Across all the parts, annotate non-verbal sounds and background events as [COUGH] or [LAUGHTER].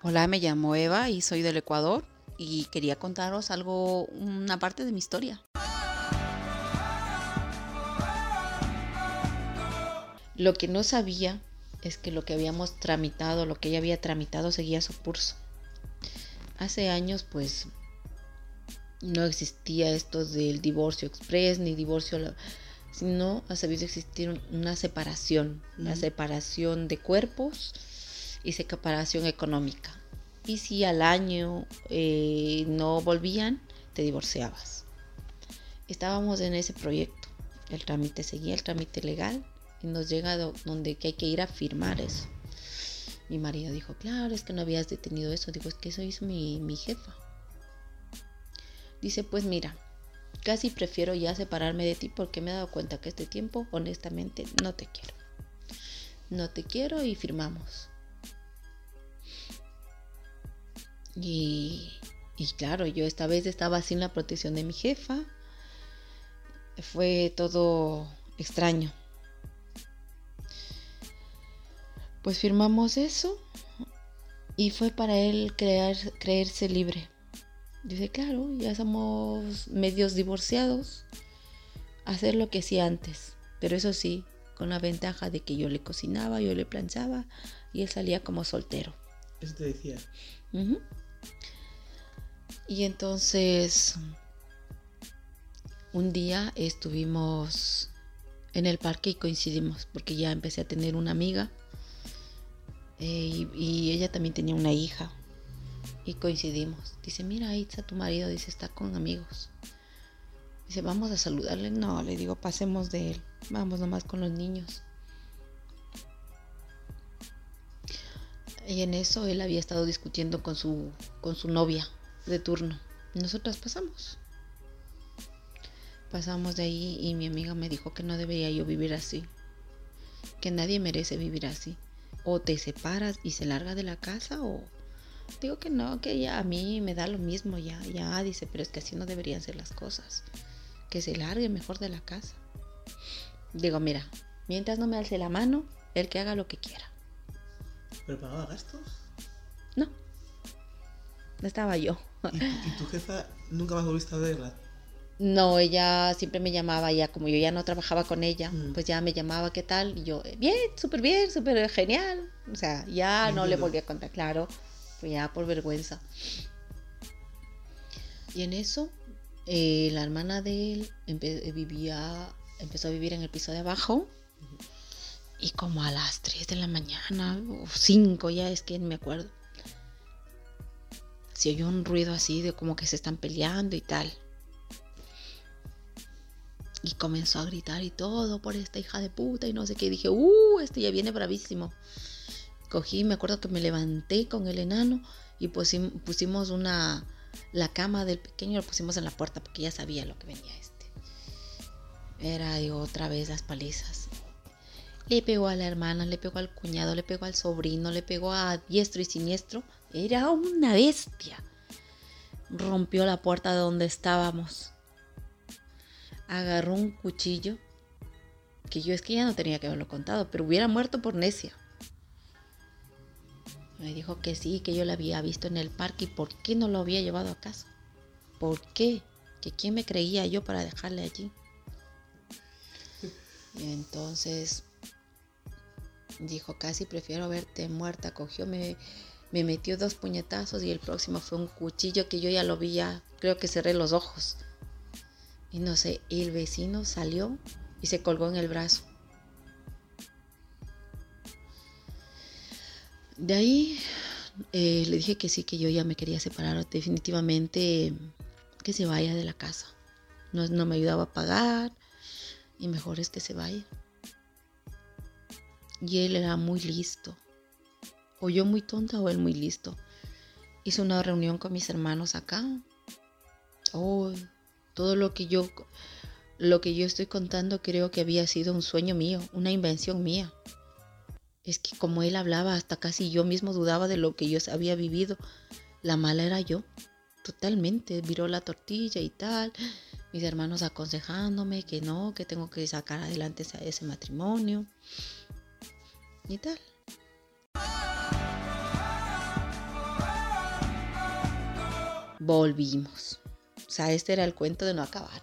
Hola, me llamo Eva y soy del Ecuador y quería contaros algo, una parte de mi historia. Lo que no sabía es que lo que habíamos tramitado, lo que ella había tramitado seguía su curso. Hace años pues no existía esto del divorcio express ni divorcio, sino ha sabido existir una separación, una separación de cuerpos y separación económica. Y si al año eh, no volvían, te divorciabas. Estábamos en ese proyecto. El trámite seguía, el trámite legal, y nos llega donde que hay que ir a firmar eso. Mi marido dijo, claro, es que no habías detenido eso. Digo, es que eso hizo mi, mi jefa. Dice, pues mira, casi prefiero ya separarme de ti porque me he dado cuenta que este tiempo, honestamente, no te quiero. No te quiero y firmamos. Y, y claro, yo esta vez estaba sin la protección de mi jefa. Fue todo extraño. Pues firmamos eso y fue para él crear, creerse libre. Dice, claro, ya somos medios divorciados, hacer lo que hacía antes, pero eso sí, con la ventaja de que yo le cocinaba, yo le planchaba y él salía como soltero. Eso te decía. Y entonces, un día estuvimos en el parque y coincidimos, porque ya empecé a tener una amiga eh, y, ella también tenía una hija. Y coincidimos. Dice, mira, está tu marido. Dice, está con amigos. Dice, vamos a saludarle. No, le digo, pasemos de él. Vamos nomás con los niños. Y en eso él había estado discutiendo con su, con su novia de turno. Nosotras pasamos. Pasamos de ahí y mi amiga me dijo que no debería yo vivir así. Que nadie merece vivir así o te separas y se larga de la casa o digo que no, que ya a mí me da lo mismo ya, ya dice, pero es que así no deberían ser las cosas. Que se largue mejor de la casa. Digo, mira, mientras no me alce la mano, el que haga lo que quiera. ¿Pero pagaba gastos? No. No estaba yo. ¿Y, tu jefa nunca más volviste a verla? No, ella siempre me llamaba, ya como yo ya no trabajaba con ella, mm. pues ya me llamaba, ¿qué tal? Y yo, bien, súper bien, súper genial. O sea, ya no le volví a contar, claro, pues ya por vergüenza. Y en eso, eh, la hermana de él eh, vivía, empezó a vivir en el piso de abajo. Y como a las 3 de la mañana, o 5 ya es que me acuerdo. Se oyó un ruido así de como que se están peleando y tal. Y comenzó a gritar y todo por esta hija de puta y no sé qué. Dije, uh, este ya viene bravísimo. Cogí, me acuerdo que me levanté con el enano y pusimos una, la cama del pequeño, lo pusimos en la puerta porque ya sabía lo que venía este. Era, digo, otra vez las palizas. Le pegó a la hermana, le pegó al cuñado, le pegó al sobrino, le pegó a diestro y siniestro. Era una bestia. Rompió la puerta de donde estábamos agarró un cuchillo, que yo es que ya no tenía que haberlo contado, pero hubiera muerto por necia. Me dijo que sí, que yo la había visto en el parque y por qué no lo había llevado a casa. ¿Por qué? Que quién me creía yo para dejarle allí. Y entonces dijo, casi prefiero verte muerta. Cogió, me, me metió dos puñetazos y el próximo fue un cuchillo que yo ya lo vi, creo que cerré los ojos. Y no sé, el vecino salió y se colgó en el brazo. De ahí eh, le dije que sí, que yo ya me quería separar. Definitivamente que se vaya de la casa. No, no me ayudaba a pagar y mejor es que se vaya. Y él era muy listo. O yo muy tonta o él muy listo. Hizo una reunión con mis hermanos acá. Oh, todo lo que yo lo que yo estoy contando creo que había sido un sueño mío, una invención mía. Es que como él hablaba, hasta casi yo mismo dudaba de lo que yo había vivido. La mala era yo, totalmente. Viró la tortilla y tal. Mis hermanos aconsejándome que no, que tengo que sacar adelante ese matrimonio y tal. Volvimos. O sea, este era el cuento de no acabar.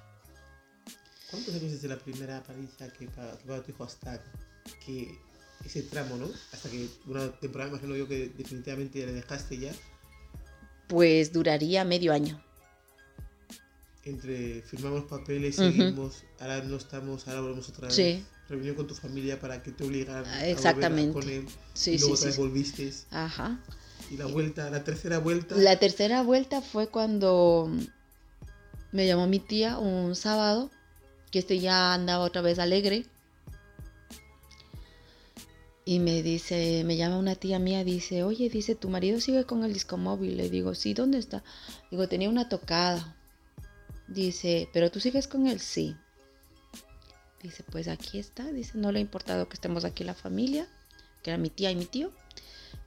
¿Cuántos años desde la primera paliza que pagó tu hijo hasta que ese tramo, ¿no? Hasta que una temporada, imagino yo, que definitivamente le dejaste ya. Pues duraría medio año entre firmamos papeles, seguimos, ahora no estamos, ahora volvemos otra vez. Sí, Reunión con tu familia para que te obligaran Ah, a volver con él. sí, y luego sí, otra vez sí. volviste. Ajá. Y la vuelta, la tercera vuelta. La tercera vuelta fue cuando me llamó mi tía un sábado, que este ya andaba otra vez alegre. Y me dice, me llama una tía mía, dice, oye, dice, tu marido sigue con el disco móvil. Le digo, sí, ¿dónde está? Digo, tenía una tocada. Dice, pero tú sigues con él, sí. Dice, pues aquí está. Dice, no le ha importado que estemos aquí la familia, que era mi tía y mi tío.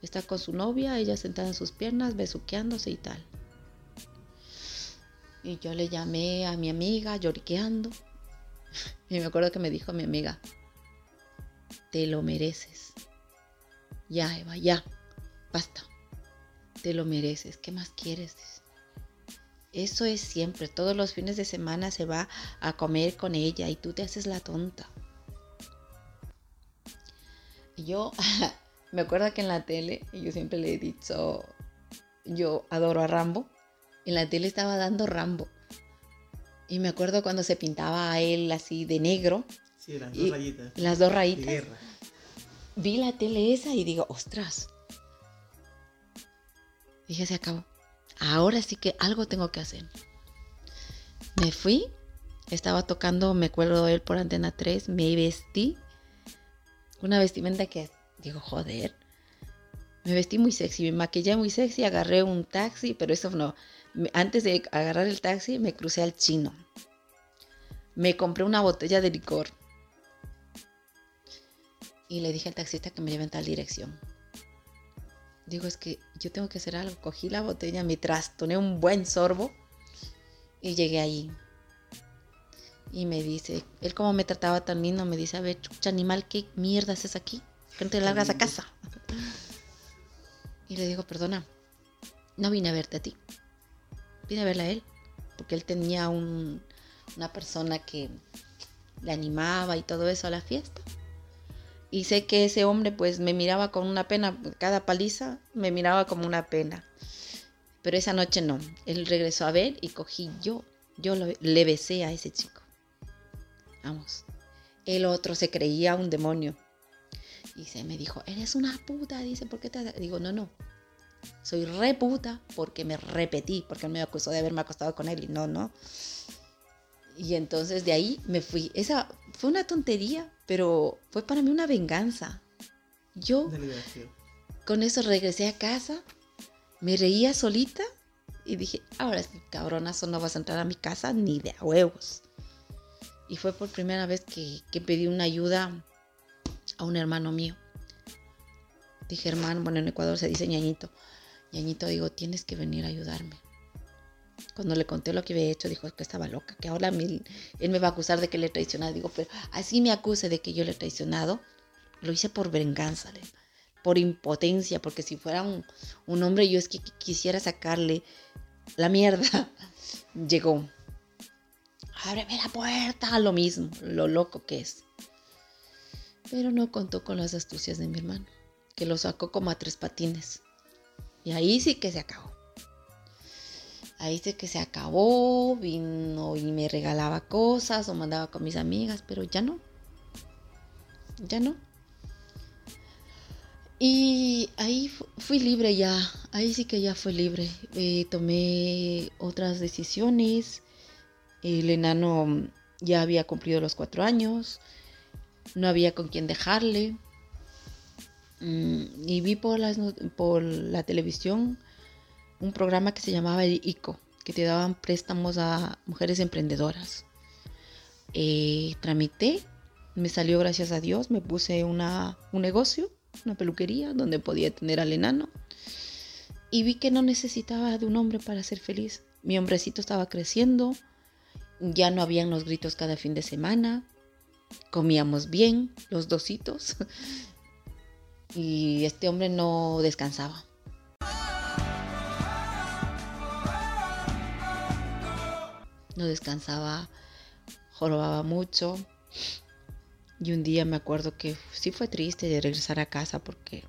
Está con su novia, ella sentada en sus piernas, besuqueándose y tal. Y yo le llamé a mi amiga lloriqueando. [LAUGHS] Y me acuerdo que me dijo mi amiga, te lo mereces. Ya, Eva, ya. Basta. Te lo mereces. ¿Qué más quieres? Eso es siempre. Todos los fines de semana se va a comer con ella y tú te haces la tonta. Yo [LAUGHS] me acuerdo que en la tele, y yo siempre le he dicho, yo adoro a Rambo. En la tele estaba dando Rambo. Y me acuerdo cuando se pintaba a él así de negro, Sí, las dos rayitas. las dos De rayitas. guerra. Vi la tele esa y digo, ostras. Dije, se acabó. Ahora sí que algo tengo que hacer. Me fui, estaba tocando, me acuerdo de él por Antena 3, me vestí. Una vestimenta que, digo, joder. Me vestí muy sexy, me maquillé muy sexy, agarré un taxi, pero eso no. Antes de agarrar el taxi, me crucé al chino. Me compré una botella de licor y le dije al taxista que me lleve en tal dirección. Digo, es que yo tengo que hacer algo. Cogí la botella, me trastoné un buen sorbo y llegué allí. Y me dice, él como me trataba tan lindo, me dice, a ver, chucha animal, ¿qué mierda haces aquí? ¿Que no te largas a casa? Y le digo, perdona, no vine a verte a ti. Vine a verla a él. Porque él tenía un- una persona que le animaba y todo eso a la fiesta. Y sé que ese hombre pues me miraba con una pena, cada paliza me miraba como una pena. Pero esa noche no. Él regresó a ver y cogí yo, yo le besé a ese chico. Vamos. El otro se creía un demonio. Y se me dijo, eres una puta. Dice, ¿por qué te...? Digo, no, no. Soy re puta porque me repetí, porque él me acusó de haberme acostado con él y no, no. Y entonces de ahí me fui. Esa fue una tontería, pero fue para mí una venganza. Yo con eso regresé a casa, me reía solita y dije, ahora sí, cabronazo, no vas a entrar a mi casa ni de a huevos. Y fue por primera vez que, que pedí una ayuda a un hermano mío. Dije, hermano, bueno, en Ecuador se dice ñañito. ñañito, digo, tienes que venir a ayudarme. Cuando le conté lo que había hecho, dijo que estaba loca, que ahora me- él me va a acusar de que le he traicionado. Digo, pero así me acuse de que yo le he traicionado. Lo hice por venganza, por impotencia, porque si fuera un, un hombre, yo es que qu- quisiera sacarle la mierda. [LAUGHS] Llegó. Ábreme la puerta, lo mismo, lo loco que es. Pero no contó con las astucias de mi hermano, que lo sacó como a tres patines. Y ahí sí que se acabó. Ahí sí que se acabó, vino y me regalaba cosas o mandaba con mis amigas, pero ya no. Ya no. Y ahí fu- fui libre ya, ahí sí que ya fui libre. Eh, tomé otras decisiones. El enano ya había cumplido los cuatro años, no había con quién dejarle. Mm, y vi por, las por la televisión un programa que se llamaba el ICO, que te daban préstamos a mujeres emprendedoras. Eh, tramité, me salió gracias a Dios, me puse una, un negocio, una peluquería donde podía tener al enano. Y vi que no necesitaba de un hombre para ser feliz. Mi hombrecito estaba creciendo, ya no habían los gritos cada fin de semana, comíamos bien, los dositos. [LAUGHS] Y este hombre no descansaba. No descansaba, jorobaba mucho. Y un día me acuerdo que sí fue triste de regresar a casa porque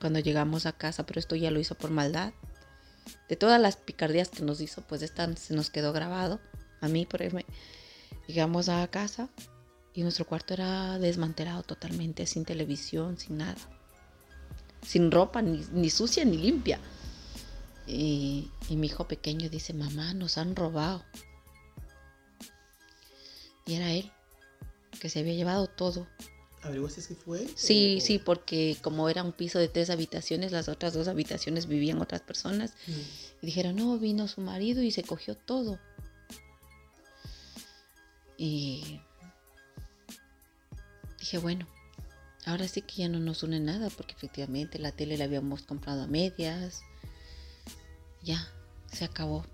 cuando llegamos a casa, pero esto ya lo hizo por maldad. De todas las picardías que nos hizo, pues esta se nos quedó grabado. A mí, por ejemplo, llegamos a casa y nuestro cuarto era desmantelado totalmente, sin televisión, sin nada. Sin ropa, ni, sucia ni limpia. Y mi hijo pequeño dice, mamá, nos han robado. Y era él, que se había llevado todo. ¿Averiguaste que fue? Sí, sí, porque como era un piso de tres habitaciones, las otras dos habitaciones vivían otras personas. Mm. Y dijeron, no, vino su marido y se cogió todo. Y dije, bueno, ahora sí que ya no nos une nada, porque efectivamente la tele la habíamos comprado a medias. Ya, se acabó.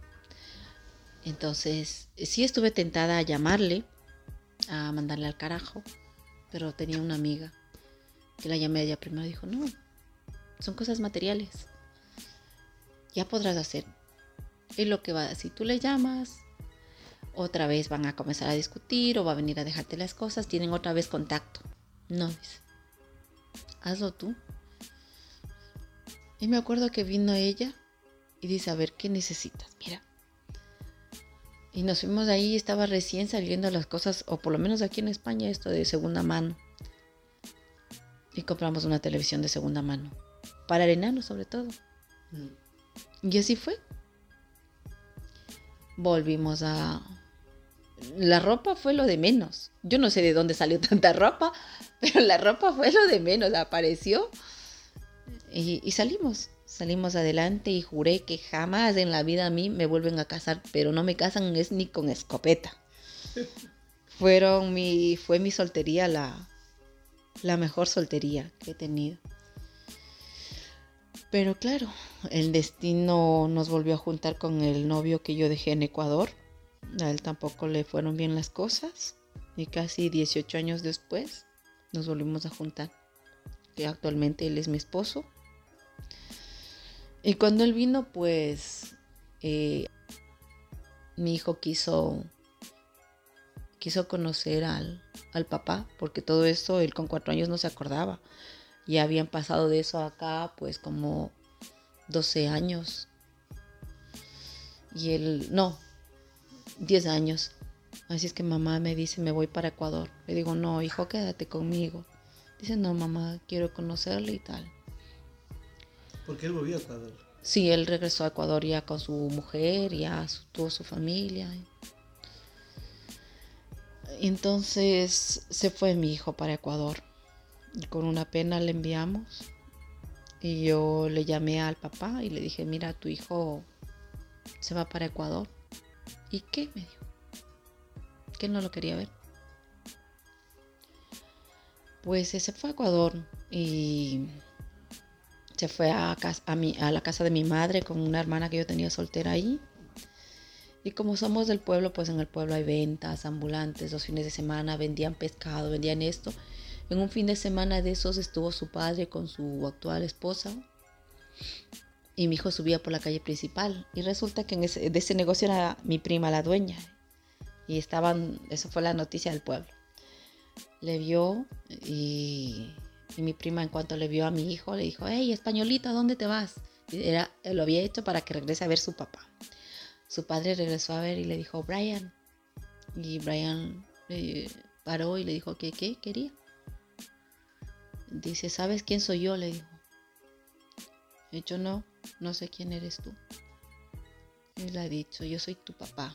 Entonces, sí estuve tentada a llamarle a mandarle al carajo, pero tenía una amiga que la llamé ella primero y dijo, no, son cosas materiales, ya podrás hacer. Y lo que va, si tú le llamas, otra vez van a comenzar a discutir o va a venir a dejarte las cosas, tienen otra vez contacto. No, dice, hazlo tú. Y me acuerdo que vino ella y dice, a ver, ¿qué necesitas? Mira, y nos fuimos ahí, estaba recién saliendo las cosas, o por lo menos aquí en España, esto de segunda mano. Y compramos una televisión de segunda mano. Para el enano, sobre todo. Mm. Y así fue. Volvimos a... La ropa fue lo de menos. Yo no sé de dónde salió [LAUGHS] tanta ropa, pero la ropa fue lo de menos. Apareció y, y salimos salimos adelante y juré que jamás en la vida a mí me vuelven a casar, pero no me casan es ni con escopeta. [LAUGHS] Fueron mi, fue mi soltería la, la mejor soltería que he tenido. Pero claro, el destino nos volvió a juntar con el novio que yo dejé en Ecuador. A él tampoco le fueron bien las cosas. Y casi 18 años después nos volvimos a juntar. Que actualmente él es mi esposo. Y cuando él vino, pues eh, mi hijo quiso, quiso conocer al, al, papá, porque todo eso él con cuatro años no se acordaba. Ya habían pasado de eso acá, pues como 12 años. Y él, no, 10 años. Así es que mamá me dice, me voy para Ecuador. Le digo, no, hijo, quédate conmigo. Dice, no, mamá, quiero conocerle y tal. Porque él volvió a Ecuador. Sí, él regresó a Ecuador ya con su mujer, ya su, tuvo su familia. Entonces se fue mi hijo para Ecuador. Y con una pena le enviamos. Y yo le llamé al papá y le dije, mira, tu hijo se va para Ecuador. ¿Y qué? Me dijo. Que no lo quería ver. Pues se fue a Ecuador y se fue a, a, mi, a la casa de mi madre con una hermana que yo tenía soltera ahí. Y como somos del pueblo, pues en el pueblo hay ventas, ambulantes, los fines de semana vendían pescado, vendían esto. En un fin de semana de esos estuvo su padre con su actual esposa y mi hijo subía por la calle principal. Y resulta que en ese, de ese negocio era mi prima la dueña. Y estaban, eso fue la noticia del pueblo. Le vio y y mi prima en cuanto le vio a mi hijo le dijo, hey, españolita, ¿dónde te vas? era, lo había hecho para que regrese a ver su papá. Su padre regresó a ver y le dijo, Brian. Y Brian paró y le dijo, ¿qué, qué quería? Dice, ¿sabes quién soy yo? Le dijo. Yo no, no sé quién eres tú. Y le ha dicho, yo soy tu papá.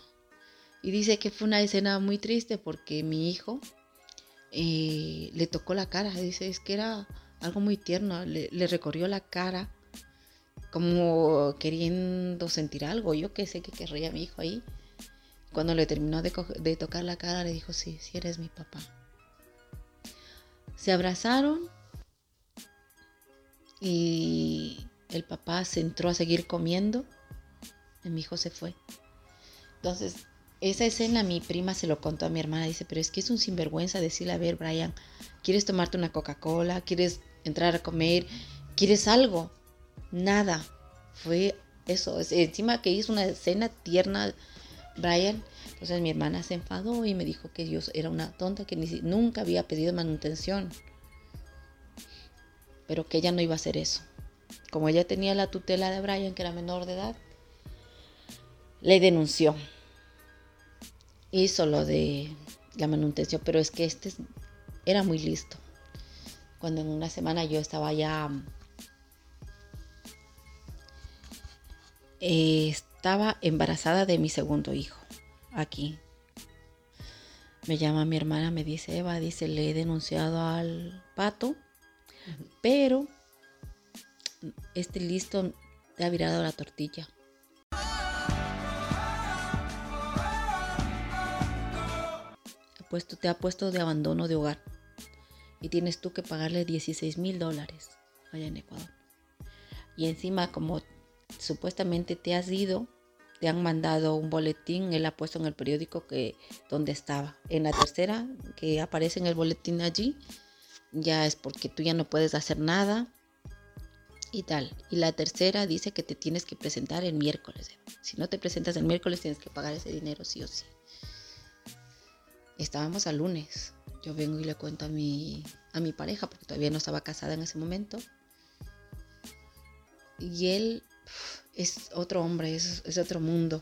Y dice que fue una escena muy triste porque mi hijo eh, le tocó la cara, dice, es que era algo muy tierno, le, recorrió la cara como queriendo sentir algo, yo que sé que querría mi hijo ahí. Cuando le terminó de, tocar la cara, le dijo, sí, sí eres mi papá. Se abrazaron y el papá se entró a seguir comiendo mi hijo se fue. Entonces, esa escena mi prima se lo contó a mi hermana. Dice, pero es que es un sinvergüenza decirle, a ver, Brian, ¿quieres tomarte una Coca-Cola? ¿Quieres entrar a comer? ¿Quieres algo? Nada. Fue eso. Encima que hizo una escena tierna Brian. Entonces mi hermana se enfadó y me dijo que yo era una tonta, que ni, nunca había pedido manutención. Pero que ella no iba a hacer eso. Como ella tenía la tutela de Brian, que era menor de edad, le denunció. Hizo lo de la manutención, pero es que este era muy listo. Cuando en una semana yo estaba ya... Eh, estaba embarazada de mi segundo hijo, aquí. Me llama mi hermana, me dice, Eva, dice, le he denunciado al pato, pero este listo te ha virado la tortilla. Puesto, te ha puesto de abandono de hogar y tienes tú que pagarle 16 mil dólares allá en Ecuador. Y encima, como supuestamente te has ido, te han mandado un boletín, él ha puesto en el periódico que donde estaba. En la tercera, que aparece en el boletín allí, ya es porque tú ya no puedes hacer nada y tal. Y la tercera dice que te tienes que presentar el miércoles. Si no te presentas el miércoles tienes que pagar ese dinero sí o sí. Estábamos al lunes. Yo vengo y le cuento a mi, a mi pareja, porque todavía no estaba casada en ese momento. Y él es otro hombre, es, es otro mundo.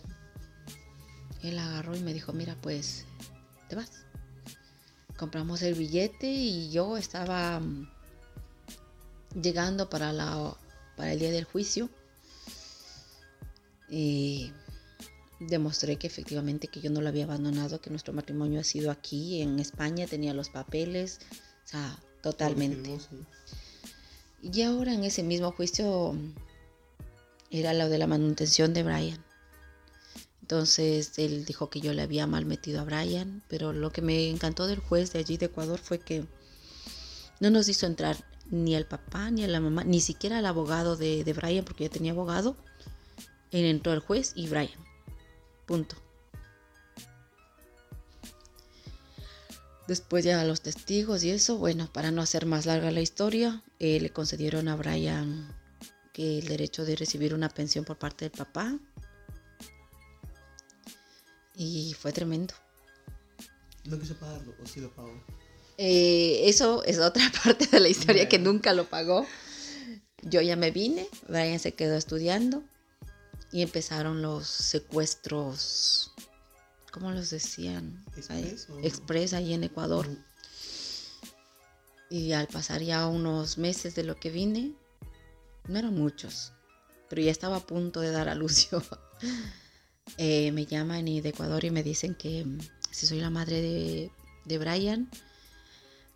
Él agarró y me dijo, mira, pues, te vas. Compramos el billete y yo estaba mm, llegando para, la, para el día del juicio. Y demostré que efectivamente que yo no lo había abandonado, que nuestro matrimonio ha sido aquí en España, tenía los papeles, o sea, totalmente. Y ahora en ese mismo juicio era lo de la manutención de Brian. Entonces él dijo que yo le había mal metido a Brian, pero lo que me encantó del juez de allí de Ecuador fue que no nos hizo entrar ni al papá ni a la mamá, ni siquiera al abogado de, de Brian, porque ya tenía abogado. Él entró el juez y Brian. Punto. Después ya los testigos y eso, bueno, para no hacer más larga la historia, eh, le concedieron a Brian que el derecho de recibir una pensión por parte del papá. Y fue tremendo. ¿No quiso pagarlo o sí lo pagó? Eh, eso es otra [LAUGHS] parte de la historia que nunca lo pagó. Yo ya me vine, Brian se quedó estudiando y empezaron los secuestros, ¿cómo los decían? Express, ahí, en Ecuador. Y al pasar ya unos meses de lo que vine, no eran muchos, pero ya estaba a punto de dar a luz [LAUGHS] eh, me llaman de Ecuador y me dicen que mm, si soy la madre de, de Brian,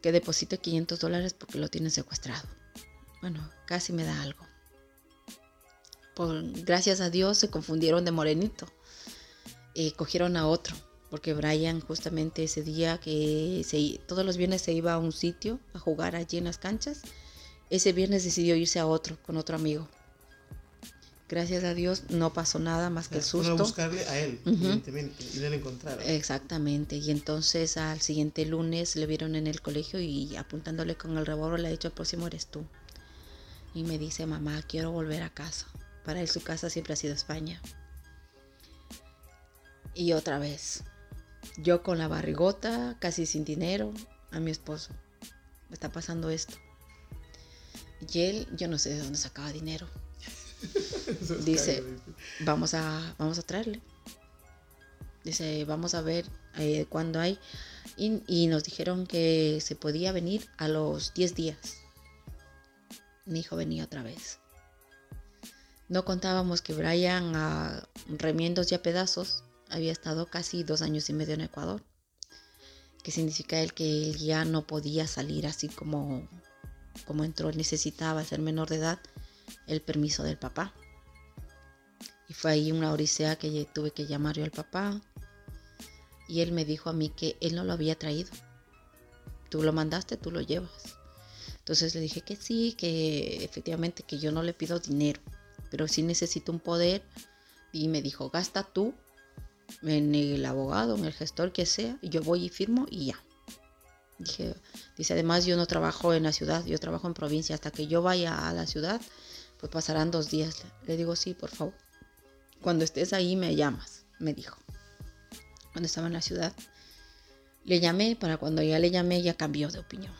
que deposite 500 dólares porque lo tienen secuestrado. Bueno, casi me da algo gracias a Dios se confundieron de morenito. y cogieron a otro, porque Brian justamente ese día que se, todos los viernes se iba a un sitio a jugar allí en las canchas, ese viernes decidió irse a otro con otro amigo. Gracias a Dios no pasó nada más que el susto. buscarle a él, evidentemente, y no lo encontraron. Exactamente, y entonces al siguiente lunes le vieron en el colegio y apuntándole con el revólver le ha dicho, el próximo eres tú. Y me dice, mamá, quiero volver a casa. Para él su casa siempre ha sido España. Y otra vez, yo con la barrigota, casi sin dinero, a mi esposo. Me está pasando esto. Y él, yo no sé de dónde sacaba dinero. [LAUGHS] Dice, vamos a, vamos a traerle. Dice, vamos a ver eh, cuándo hay. Y, y, nos dijeron que se podía venir a los 10 días. Mi hijo venía otra vez. No contábamos que Brian, a remiendos y pedazos, había estado casi dos años y medio en Ecuador. Que significa el que él ya no podía salir así como, como entró. necesitaba, ser menor de edad, el permiso del papá. Y fue ahí una odisea que tuve que llamar al papá. Y él me dijo a mí que él no lo había traído. Tú lo mandaste, tú lo llevas. Entonces le dije que sí, que efectivamente que yo no le pido dinero pero sí necesito un poder. Y me dijo, gasta tú en el abogado, en el gestor que sea, y yo voy y firmo y ya. Dije, dice, además yo no trabajo en la ciudad, yo trabajo en provincia. Hasta que yo vaya a la ciudad, pues pasarán dos días. Le digo, sí, por favor. Cuando estés ahí me llamas, me dijo. cuando estaba en la ciudad. Le llamé, para cuando ya le llamé ya cambió de opinión.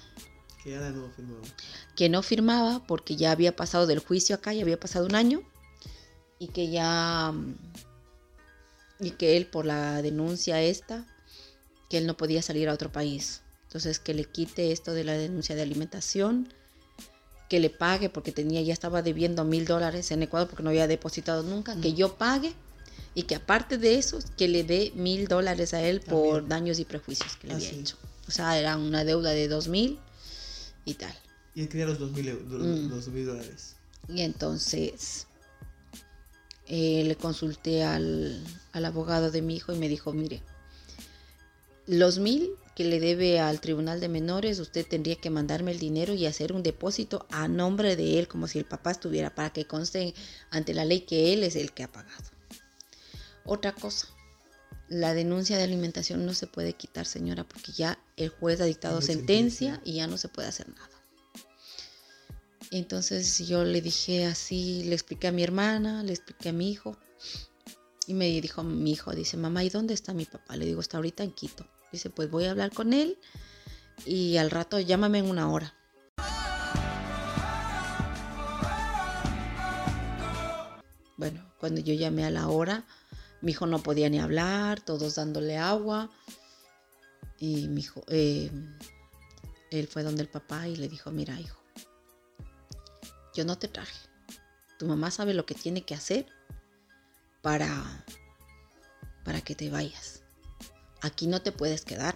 Que no firmaba. Que no firmaba porque ya había pasado del juicio acá, ya había pasado un año. Y que ya... Y que él por la denuncia esta, que él no podía salir a otro país. Entonces que le quite esto de la denuncia de alimentación, que le pague porque tenía, ya estaba debiendo mil dólares en Ecuador porque no había depositado nunca, que yo pague y que aparte de eso, que le dé mil dólares a él por daños y prejuicios que le había hecho. O sea, era una deuda de dos mil y tal. Y él quería los dos mil, mm. dólares. Y entonces eh, le consulté al, al abogado de mi hijo y me dijo, mire, los mil que le debe al Tribunal de Menores, usted tendría que mandarme el dinero y hacer un depósito a nombre de él, como si el papá estuviera, para que conste ante la ley que él es el que ha pagado. Otra cosa, la denuncia de alimentación no se puede quitar, señora, porque ya el juez ha dictado sentencia y ya no se puede hacer nada. Entonces yo le dije así, le expliqué a mi hermana, le expliqué a mi hijo. Y me dijo mi hijo, dice, mamá, ¿y dónde está mi papá? Le digo, está ahorita en Quito. Dice, pues voy a hablar con él y al rato llámame en una hora. Bueno, cuando yo llamé a la hora, mi hijo no podía ni hablar, todos dándole agua. Y mi hijo, eh, él fue donde el papá y le dijo, mira hijo, yo no te traje. Tu mamá sabe lo que tiene que hacer para, para que te vayas. Aquí no te puedes quedar.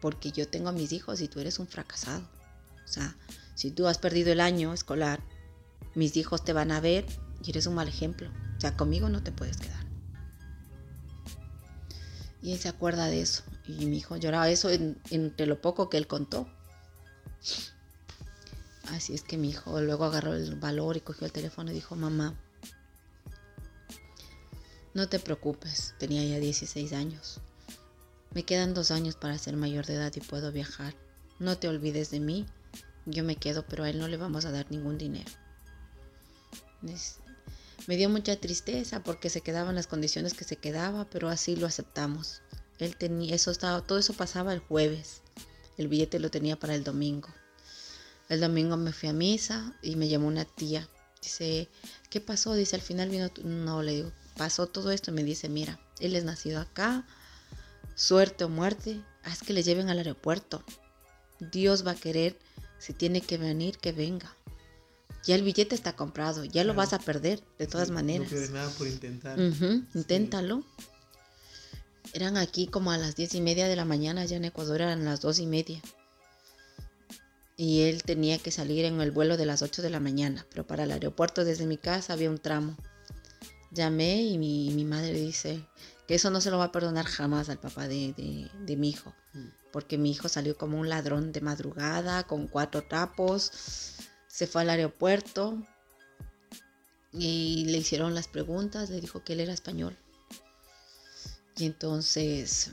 Porque yo tengo a mis hijos y tú eres un fracasado. O sea, si tú has perdido el año escolar, mis hijos te van a ver y eres un mal ejemplo. O sea, conmigo no te puedes quedar. Y él se acuerda de eso. Y mi hijo lloraba eso entre lo poco que él contó. Así es que mi hijo luego agarró el valor y cogió el teléfono y dijo, mamá, no te preocupes, tenía ya 16 años. Me quedan dos años para ser mayor de edad y puedo viajar. No te olvides de mí. Yo me quedo, pero a él no le vamos a dar ningún dinero me dio mucha tristeza porque se quedaban las condiciones que se quedaba, pero así lo aceptamos. Él tenía, eso estaba, todo eso pasaba el jueves. El billete lo tenía para el domingo. El domingo me fui a misa y me llamó una tía. Dice, ¿qué pasó? Dice, al final vino, no, le digo, pasó todo esto. Y me dice, mira, él es nacido acá, suerte o muerte, haz que le lleven al aeropuerto. Dios va a querer, si tiene que venir, que venga ya el billete está comprado, ya lo vas a perder de todas maneras. No nada por intentar. Inténtalo. Eran aquí como a las diez y media de la mañana, ya en Ecuador eran las dos y media. Y él tenía que salir en el vuelo de las 8 de la mañana, pero para el aeropuerto desde mi casa había un tramo. Llamé y mi, madre dice que eso no se lo va a perdonar jamás al papá de, de mi hijo, mm. porque mi hijo salió como un ladrón de madrugada, con cuatro trapos se fue al aeropuerto y le hicieron las preguntas, le dijo que él era español. Y entonces,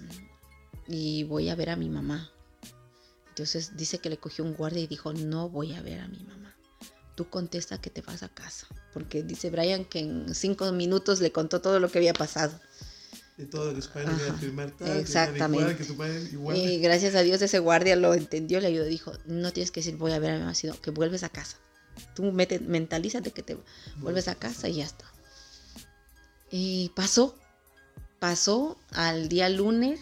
y voy a ver a mi mamá. Entonces dice que le cogió un guardia y dijo, no voy a ver a mi mamá. Tú contesta que te vas a casa. Porque dice Brian que en cinco minutos le contó todo lo que había pasado de todo lo que su padre a firmar Exactamente. Y gracias a Dios ese guardia lo entendió, le ayudó, dijo, no tienes que decir voy a ver a mi mamá, sino que vuelves a casa. Tú mete, mentalízate que te vuelves a casa y ya está. Y pasó, pasó al día lunes.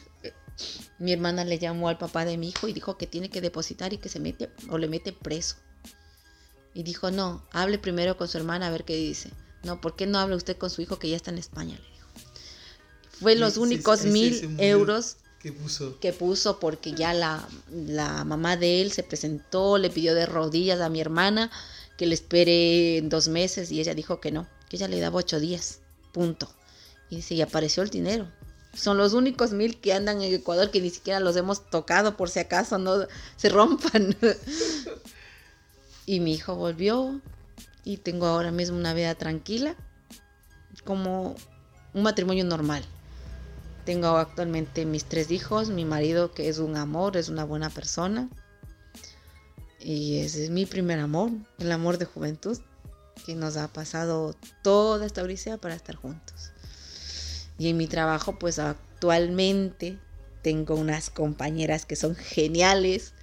Mi hermana le llamó al papá de mi hijo y dijo que tiene que depositar y que se mete o le mete preso. Y dijo, no, hable primero con su hermana a ver qué dice. No, ¿por qué no habla usted con su hijo que ya está en España? Fue los únicos mil euros que puso. que puso porque ya la, mamá de él se presentó, le pidió de rodillas a mi hermana que le espere dos meses y ella dijo que no, que ella le daba ocho días, punto. Y dice, y apareció el dinero. Son los únicos mil que andan en Ecuador que ni siquiera los hemos tocado por si acaso no se rompan. [LAUGHS] y mi hijo volvió y tengo ahora mismo una vida tranquila, como un matrimonio normal. Tengo actualmente mis tres hijos, mi marido que es un amor, es una buena persona. Y ese es mi primer amor, el amor de juventud, que nos ha pasado toda esta odisea para estar juntos. Y en mi trabajo, pues actualmente tengo unas compañeras que son geniales.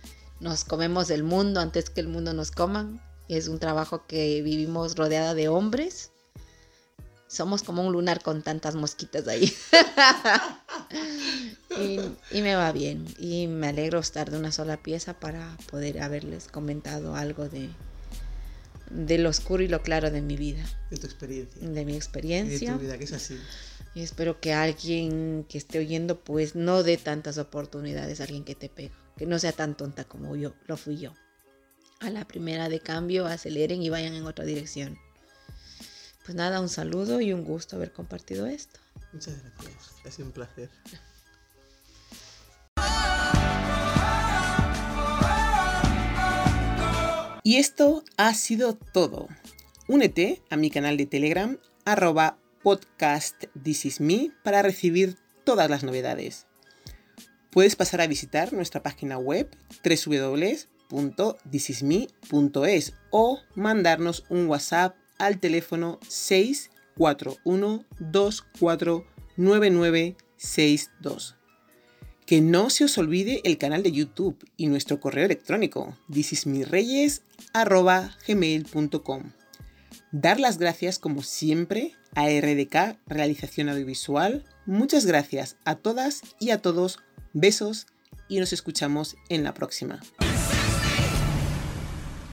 Nos comemos el mundo antes que el mundo nos coman. Es un trabajo que vivimos rodeada de hombres. Somos como un lunar con tantas mosquitas ahí. [LAUGHS] y, me va bien. Y me alegro estar de una sola pieza para poder haberles comentado algo de, de lo oscuro y lo claro de mi vida. De tu experiencia. De mi experiencia. de tu vida, que es así. Y espero que alguien que esté oyendo, pues no dé tantas oportunidades a alguien que te pega. Que no sea tan tonta como yo, lo fui yo. A la primera de cambio, aceleren y vayan en otra dirección. Pues nada, un saludo y un gusto haber compartido esto. Muchas gracias, ha sido un placer. Y esto ha sido todo. Únete a mi canal de Telegram arroba podcast This Is Me para recibir todas las novedades. Puedes pasar a visitar nuestra página web www.thisisme.es o mandarnos un WhatsApp al teléfono 641249962. Que no se os olvide el canal de YouTube y nuestro correo electrónico thisismireyes.gmail.com Dar las gracias como siempre a RDK Realización Audiovisual. Muchas gracias a todas y a todos. Besos y nos escuchamos en la próxima.